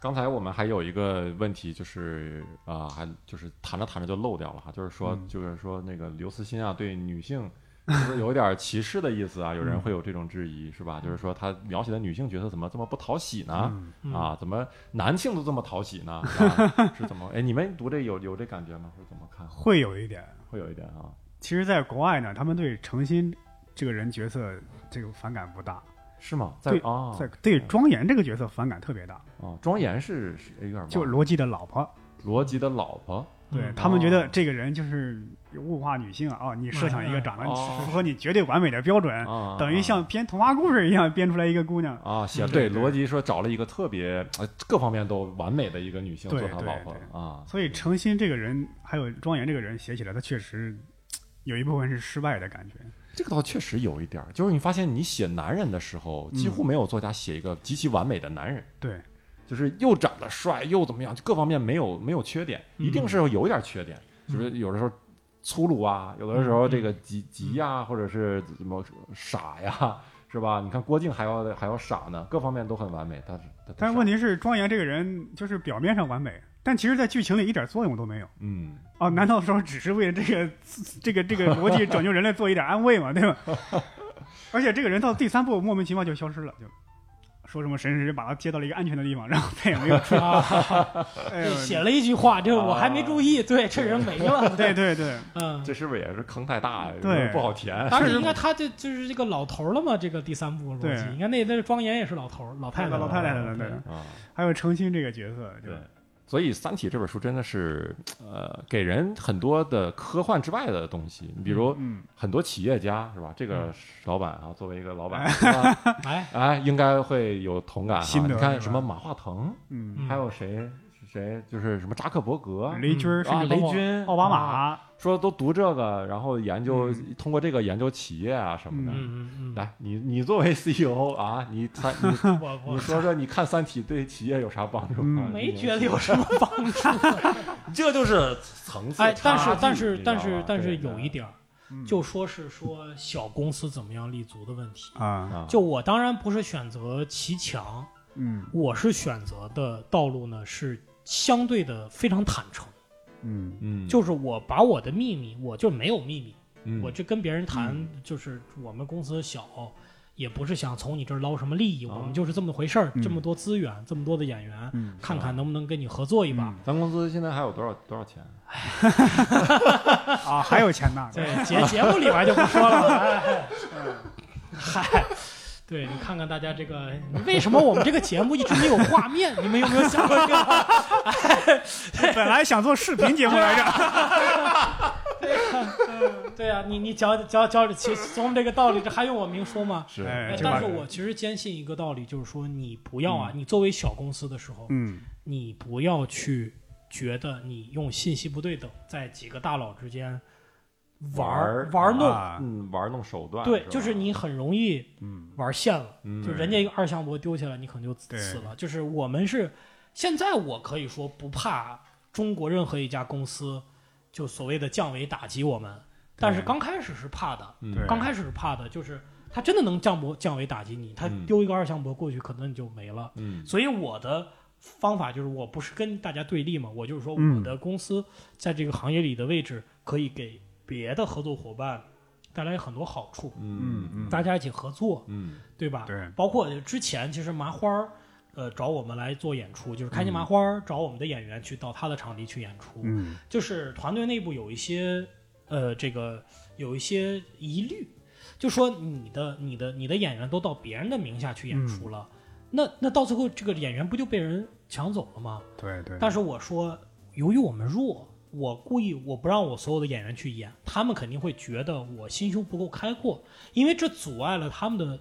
刚才我们还有一个问题，就是啊、还就是谈着谈着就漏掉了哈，就是说，嗯。就是说那个刘慈欣啊，对女性是不是有一点歧视的意思啊？有人会有这种质疑，是吧？就是说他描写的女性角色怎么这么不讨喜呢？啊，怎么男性都这么讨喜呢？是怎么？哎，你们读这有有这感觉吗？是怎么看？会有一点。会有一点啊，其实，在国外呢，他们对诚心这个人角色这个反感不大，是吗？在对啊，在对庄严这个角色反感特别大，啊，庄严是是有点就罗辑的老婆，罗辑的老婆，对嗯他们觉得哦。这个人就是物化女性啊！哦，你设想一个长得哦。符合你绝对完美的标准，啊，等于像编童话故事一样编出来一个姑娘。啊，写嗯对对对。罗辑说找了一个特别呃各方面都完美的一个女性做他老婆啊，所以程心这个人，还有庄严这个人写起来，他确实有一部分是失败的感觉。这个倒确实有一点儿，就是你发现你写男人的时候，几嗯。乎没有作家写一个极其完美的男人，对，就是又长得帅又怎么样，就各方面没有没有缺点，一定是有一点缺点，就是有的时候粗鲁啊，有的时候这个急急呀，或者是怎么傻呀。是吧？你看郭靖还要还要傻呢，各方面都很完美，但是但是问题是，庄严这个人就是表面上完美，但其实在剧情里一点作用都没有。嗯，哦，难道说只是为了这个这个这个逻辑拯救人类做一点安慰吗？对吧？而且这个人到第三部莫名其妙就消失了，就说什么神使把他接到了一个安全的地方，然后再也没有出。啊，哎呦，写了一句话，这我还没注意，对，这人没了，对对对，嗯，这是不是也是坑太大呀？对不好填。但是应该他这就是这个老头了嘛，这个第三部逻对辑，应该那那庄严也是老头儿老太太老太太的对啊，还有程心这个角色，对，所以《三体》这本书真的是，呃，给人很多的科幻之外的东西。你比如嗯，很多企业家是吧？这个嗯老板啊，作为一个老板，哎，哎，应该会有同感啊。你看什么马化腾，嗯，嗯还有谁是谁？就是什么扎克伯格，雷军啊，雷军、奥巴啊马，说都读这个，然后研究嗯通过这个研究企业啊什么的。嗯嗯嗯，来，你你作为 CEO 啊，你参你 我我你说说，你看《三体》对企业有啥帮助？没觉得有什么帮助。这就是层次哎。，但是但是但是但是有一点就说是说小公司怎么样立足的问题。啊，啊，就我当然不是选择骑墙，嗯我是选择的道路呢是相对的非常坦诚，嗯。嗯，就是我把我的秘密，我就没有秘密，嗯。我就跟别人谈，就是我们公司小，也不是想从你这儿捞什么利益，啊我们就是这么回事儿，嗯。这么多资源，这么多的演员，嗯，看看能不能跟你合作一把。咱公司现在还有多少多少钱？啊，还有钱呢，对，节节目里边就不说了。哎 嗨，对你看看大家这个，为什么我们这个节目一直没有画面？你们有没有想过这个？本来想做视频节目来着，对呀、你你讲讲讲，其从这个道理，这还用我明说吗？是但是我其实坚信一个道理，就是说你不要啊，你作为小公司的时候，嗯你不要去觉得你用信息不对等，在几个大佬之间玩玩玩弄，啊嗯，玩弄手段。对，吧就是你很容易嗯玩线了。嗯就人家一个二向箔丢下来，你可能就死了。就是我们是现在，我可以说不怕中国任何一家公司就所谓的降维打击我们，但是刚开始是怕的，刚开始是怕的，就是他真的能降博降维打击你，他嗯丢一个二向箔过去，可能你就没了。嗯所以我的方法就是，我不是跟大家对立嘛，我就是说嗯我的公司在这个行业里的位置可以给别的合作伙伴带来很多好处，嗯嗯大家一起合作，嗯。对吧？对。包括之前其实麻花儿，呃，找我们来做演出，就是开心麻花儿找我们的演员去到他的场地去演出，嗯。就是团队内部有一些呃，这个有一些疑虑，就说你的你的你的演员都到别人的名下去演出了，那那到最后这个演员不就被人抢走了吗？对对，但是我说，由于我们弱，我故意我不让我所有的演员去演，他们肯定会觉得我心胸不够开阔，因为这阻碍了他们的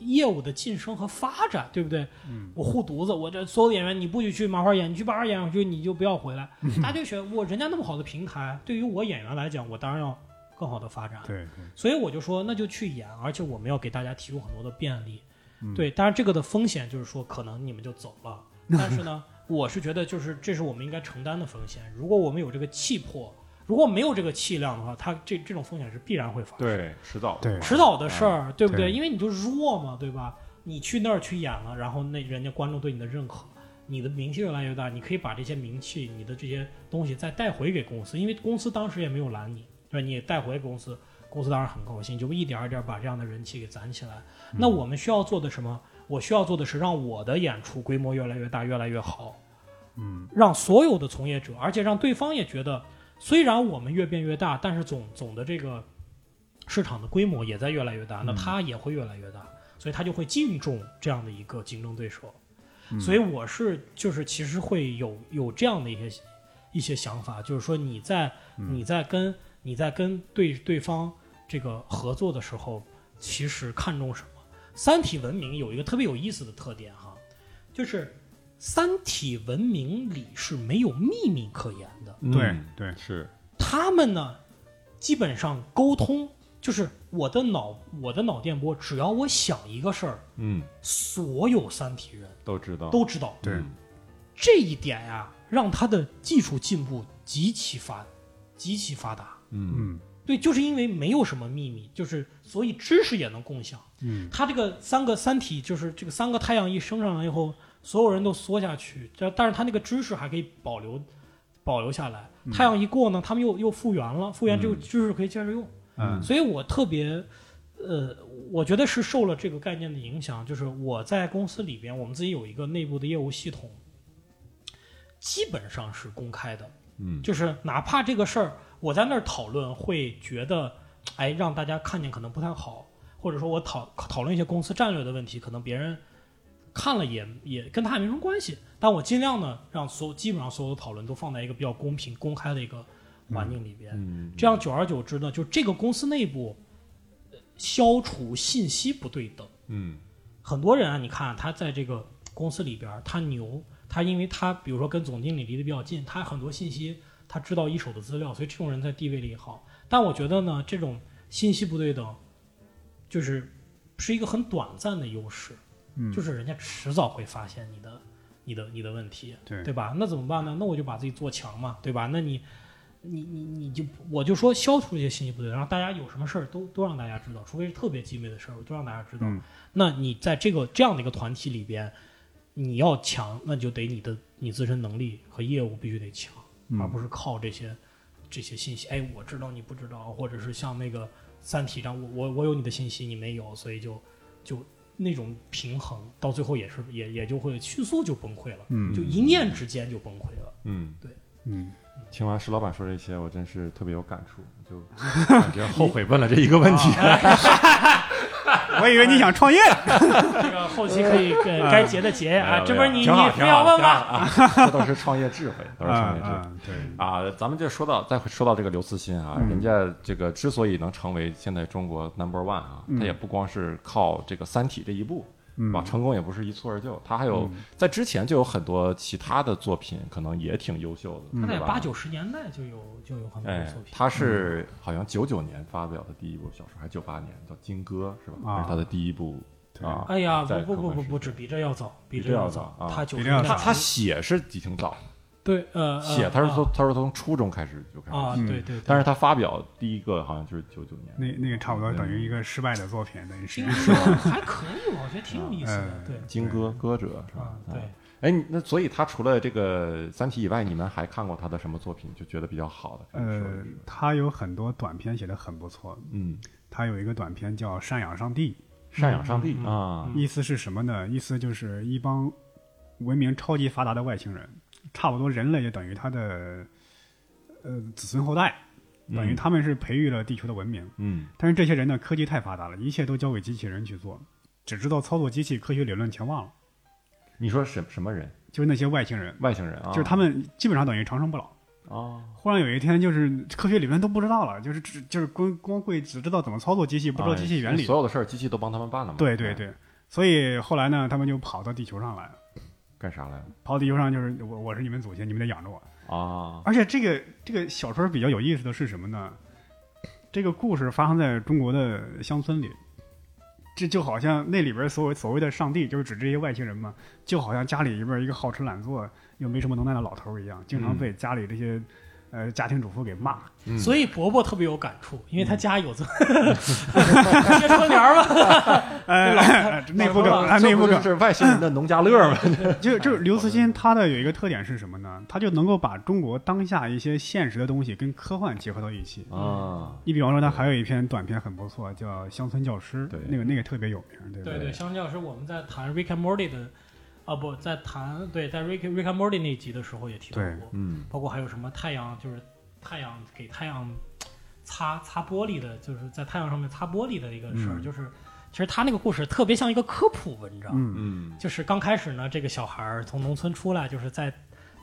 业务的晋升和发展，对不对？嗯我护犊子，我这所有演员你不许去麻花演，你去麻花演我就你就不要回来。嗯大家就觉得我人家那么好的平台，对于我演员来讲，我当然要更好的发展。对对所以我就说，那就去演，而且我们要给大家提供很多的便利。嗯对，当然这个的风险就是说，可能你们就走了。但是呢，我是觉得就是这是我们应该承担的风险。如果我们有这个气魄，如果没有这个气量的话，它这这种风险是必然会发生。对，迟早对迟早的事儿，对不对？对因为你就弱嘛，对吧？你去那儿去演了，然后那人家观众对你的认可，你的名气越来越大，你可以把这些名气、你的这些东西再带回给公司，因为公司当时也没有拦你，对吧？你也带回公司，公司当然很高兴，就一点儿一点儿把这样的人气给攒起来。那我们需要做的什么？我需要做的是让我的演出规模越来越大，越来越好，嗯让所有的从业者，而且让对方也觉得，虽然我们越变越大，但是总总的这个市场的规模也在越来越大，那他也会越来越大，所以他就会敬重这样的一个竞争对手。嗯所以我是就是其实会有有这样的一些一些想法，就是说你在你在跟你在跟对对方这个合作的时候，其实看重什么？三体文明有一个特别有意思的特点哈，就是三体文明里是没有秘密可言的。对嗯。对。是。他们呢，基本上沟通就是我的脑我的脑电波，只要我想一个事儿，嗯。所有三体人都知道。都知道。对。嗯这一点呀，让他的技术进步极其发极其发达。嗯。嗯对，就是因为没有什么秘密，就是所以知识也能共享。嗯，他这个三个三体，就是这个三个太阳一升上来以后，所有人都缩下去，这但是他那个知识还可以保留保留下来。太阳一过呢，他们又又复原了，复原这个嗯知识可以接着用。嗯所以我特别，呃，我觉得是受了这个概念的影响，就是我在公司里边，我们自己有一个内部的业务系统，基本上是公开的，嗯就是哪怕这个事儿我在那儿讨论，会觉得，哎，让大家看见可能不太好，或者说我讨讨论一些公司战略的问题，可能别人看了也也跟他也没什么关系，但我尽量呢，让所有基本上所有的讨论都放在一个比较公平、公开的一个环境里边。嗯，这样久而久之呢，就这个公司内部呃消除信息不对等。嗯很多人啊，你看他在这个公司里边，他牛，他因为他比如说跟总经理离得比较近，他很多信息他知道一手的资料，所以这种人在地位里好。但我觉得呢，这种信息不对等，就是是一个很短暂的优势，嗯就是人家迟早会发现你的、你的、你的问题。对对吧？那怎么办呢？那我就把自己做强嘛，对吧？那你，你你你就我就说消除这些信息不对，让大家有什么事儿都都让大家知道，除非是特别机密的事儿，我都让大家知道。嗯那你在这个这样的一个团体里边，你要强，那就得你的你自身能力和业务必须得强，嗯而不是靠这些这些信息。哎，我知道你不知道，或者是像那个《三体》上，我我我有你的信息，你没有，所以就就那种平衡，到最后也是也也就会迅速就崩溃了。嗯就一念之间就崩溃了。嗯，对嗯，听完石老板说这些，我真是特别有感触，就 感觉后悔问了这一个问题。我以为你想创业，这个后期可以呃该结的结啊，这不是你你挺好非要问吗？啊，这都是创业智慧，都是创业智慧。啊，对，啊，咱们就说到，再说到这个刘慈欣啊，嗯人家这个之所以能成为现在中国 number one 啊，嗯他也不光是靠这个《三体》这一部，嗯吧？成功也不是一蹴而就，他还有嗯在之前就有很多其他的作品，可能也挺优秀的，他在八九十年代就有就有很多哎作，品。他是好像九九年发表的第一部小说，还是九八年叫《金戈》是吧？啊这是他的第一部啊。哎呀，不不不不不止，比这要早，比比这要早啊他九比这要早他他写是挺早，对呃写他是从啊他是从初中开始就开始啊写，对对，对但是他发表第一个好像就是九九年。那那个差不多等于一个失败的作品，等于是金歌还可以，我觉得挺有意思的嗯。对金歌歌者是吧啊？对啊。哎，那所以他除了这个《三体》以外，你们还看过他的什么作品？就觉得比较好的？呃，他有很多短片写的很不错。嗯，他有一个短片叫《赡养上帝赡养上帝啊，》，意思是什么呢？意思就是一帮文明超级发达的外星人，差不多人类就等于他的呃子孙后代，等于嗯他们是培育了地球的文明。嗯但是这些人呢，科技太发达了，一切都交给机器人去做，只知道操作机器，科学理论全忘了。你说什什么人？就是那些外星人，外星人啊？就是他们基本上等于长生不老。啊，忽然有一天，就是科学理论都不知道了，就是只就是光光会只知道怎么操作机器，不知道机器原理。啊所有的事儿机器都帮他们办了嘛？哎，对对对，所以后来呢，他们就跑到地球上来了。干啥来了？跑到地球上就是我我是你们祖先，你们得养着我。啊，而且这个这个小说比较有意思的是什么呢？这个故事发生在中国的乡村里，这就好像那里边所谓所谓的上帝，就是指这些外星人嘛，就好像家里边一个好吃懒做又没什么能耐的老头一样，经常被家里这些、呃家庭主妇给骂。嗯所以伯伯特别有感触，因为他家有这接春联儿吧，呃，内部梗啊，内部梗，是外星人的农家乐嘛？就就是刘慈欣他的有一个特点是什么呢？他就能够把中国当下一些现实的东西跟科幻结合到一起。啊，你比方说，他还有一篇短片很不错，叫《乡村教师》，对那个那个特别有名，对吧？对对，相较是我们在谈 Rick and Morty 的，啊不在谈对在 Rick Rick and Morty 那集的时候也提到过，嗯。包括还有什么太阳就是太阳给太阳擦擦玻璃的，就是在太阳上面擦玻璃的一个事儿，嗯。就是其实他那个故事特别像一个科普文章，嗯。嗯。就是刚开始呢，这个小孩儿从农村出来，就是在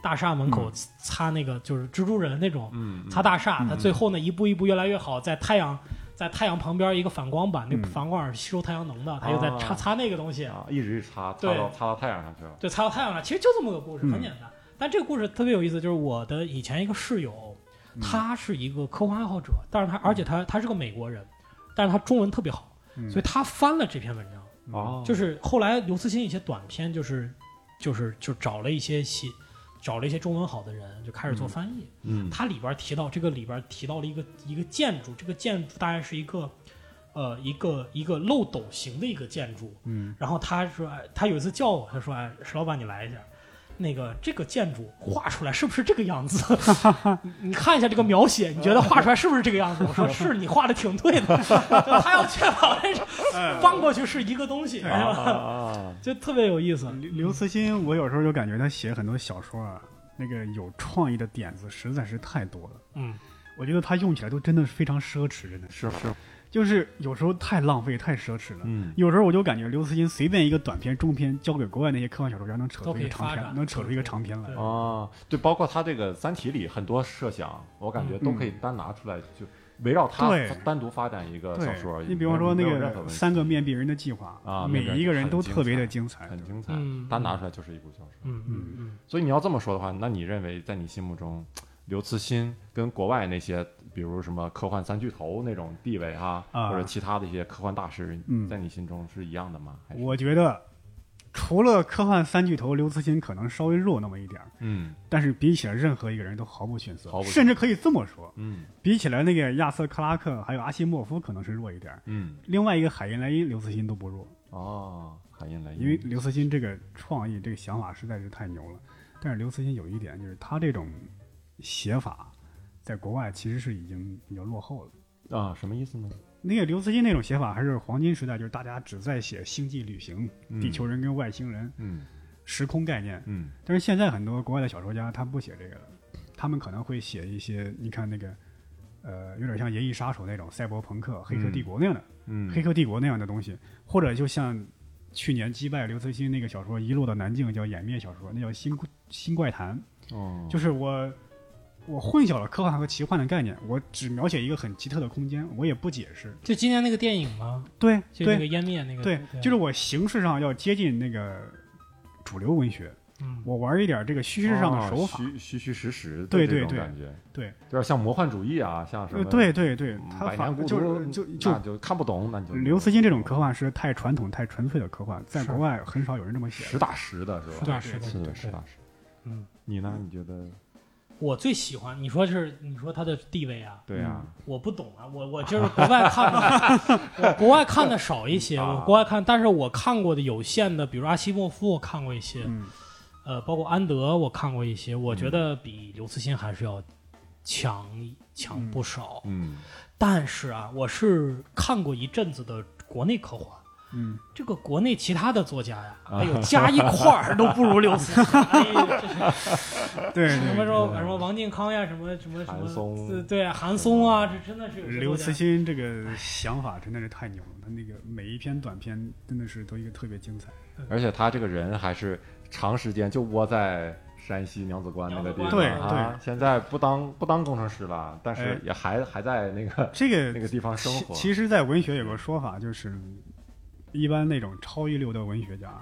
大厦门口擦那个就是蜘蛛人那种嗯，擦大厦，嗯他最后呢一步一步越来越好，在太阳在太阳旁边一个反光板，那嗯。反光板是吸收太阳能的，他就在擦啊擦那个东西，啊，一直擦擦对到擦到太阳上去了。对，擦到太阳上，其实就这么个故事，嗯。很简单。但这个故事特别有意思，就是我的以前一个室友，嗯。他是一个科幻爱好者，但是他而且他他是个美国人，但是他中文特别好，嗯。所以他翻了这篇文章。哦，就是后来刘慈欣一些短篇，就是就是就找了一些写找了一些中文好的人，就开始做翻译。嗯它里边提到这个里边提到了一个一个建筑，这个建筑大概是一个呃一个一个漏斗形的一个建筑。嗯，然后他说，哎，他有一次叫我，他说，哎，石老板你来一下。那个这个建筑画出来是不是这个样子？你你看一下这个描写，你觉得画出来是不是这个样子？我说是，你画的挺对的。他要确保这翻过去是一个东西，就特别有意思。刘刘慈欣，我有时候就感觉他写很多小说啊，那个有创意的点子实在是太多了。嗯，我觉得他用起来都真的是非常奢侈，真的是是，就是有时候太浪费、太奢侈了。嗯有时候我就感觉刘慈欣随便一个短篇、中篇交给国外那些科幻小说家，能扯出一个长篇，能扯出一个长篇来对。啊，对，包括他这个《三体》里很多设想，我感觉都可以单拿出来，就围绕他单独发展一个小说。对，你比方说那个三个面壁人的计划啊每一个人都特别的精彩。很精彩嗯，单拿出来就是一部小说。嗯嗯嗯，所以你要这么说的话，那你认为在你心目中，刘慈欣跟国外那些，比如什么科幻三巨头那种地位哈，啊。或者其他的一些科幻大师，嗯。在你心中是一样的吗？还是？我觉得除了科幻三巨头，刘慈欣可能稍微弱那么一点儿，嗯。但是比起来任何一个人都毫不逊色毫，不逊色。甚至可以这么说，嗯。比起来那个亚瑟克拉克还有阿西莫夫可能是弱一点儿。嗯。另外一个海因莱因，刘慈欣都不弱，哦，海因莱因，因为刘慈欣这个创意、这个想法实在是太牛了。但是刘慈欣有一点，就是他这种写法，在国外其实是已经比较落后了。啊，什么意思呢？那个刘慈欣那种写法还是黄金时代，就是大家只在写星际旅行、嗯地球人跟外星人、嗯时空概念。嗯但是现在很多国外的小说家他不写这个了，他们可能会写一些，你看那个，呃，有点像《银翼杀手》那种赛博朋克、黑客帝国那样的、嗯，黑客帝国那样的东西，或者就像去年击败刘慈欣那个小说《一路到南境》叫湮灭小说，那叫新新怪谈，哦，就是我。我混淆了科幻和奇幻的概念，我只描写一个很奇特的空间，我也不解释。就今年那个电影吗？对对就那个湮灭那个，对，就是我形式上要接近那个主流文学，嗯，我玩一点这个虚实上的手法。哦虚虚虚实实的对对对感觉，对，有点像魔幻主义啊，像什呃，么对对对，嗯他百年孤反就独，是就就就看不懂，那你就刘慈欣这种科幻是太传统、太纯粹的科幻，在国外很少有人这么写。实打实的是吧？实打实的实打实。嗯，你呢？你觉得？我最喜欢你说是你说他的地位啊，对啊，我不懂啊，我我就是国外看的，我国外看的少一些，国外看，但是我看过的有限的，比如阿西莫夫我看过一些，嗯，呃，包括安德我看过一些，我觉得比刘慈欣还是要强强不少。嗯。但是啊，我是看过一阵子的国内科幻。嗯，这个国内其他的作家呀，啊。哎呦，加一块儿都不如刘慈欣。对什么时候什么王靖康呀，什么什么什韩么，松。对对，韩松啊，这真的是刘慈欣这个想法真的是太牛了，他那个每一篇短篇真的是都一个特别精彩。而且他这个人还是长时间就窝在山西娘子关那个地方。对对，现在不当不当工程师了，但是哎。也还还在那个这个那个地方生活。其其实，在文学有个说法，就是一般那种超一流的文学家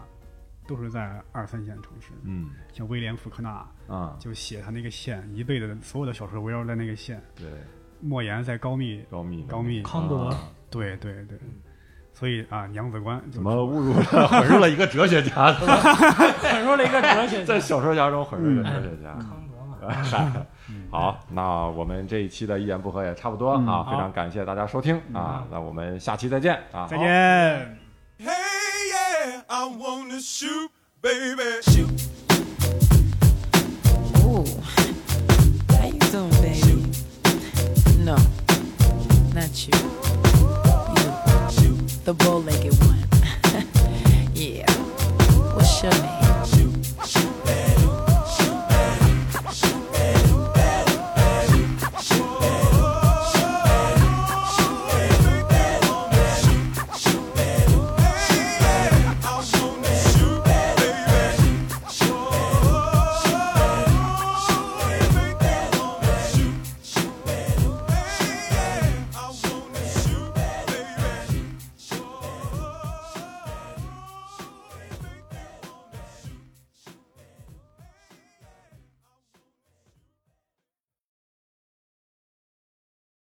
都是在二三线城市，嗯像威廉·福克纳啊，就写他那个县，一辈子所有的小说围绕在那个县。对，莫言在高密，高密高密康德啊对对对，所以啊，娘子关怎么侮辱了 混入了一个哲学家？混入了一个哲学家在，小说家中混入一个哲学家。康德嘛。好，那我们这一期的一言不合也差不多啊，非常感谢大家收听啊，那我们下期再见啊，再见。I wanna shoot, baby. Shoot. Ooh, how you doing, baby? No, not you. You, the bow-legged one. yeah. What's your name?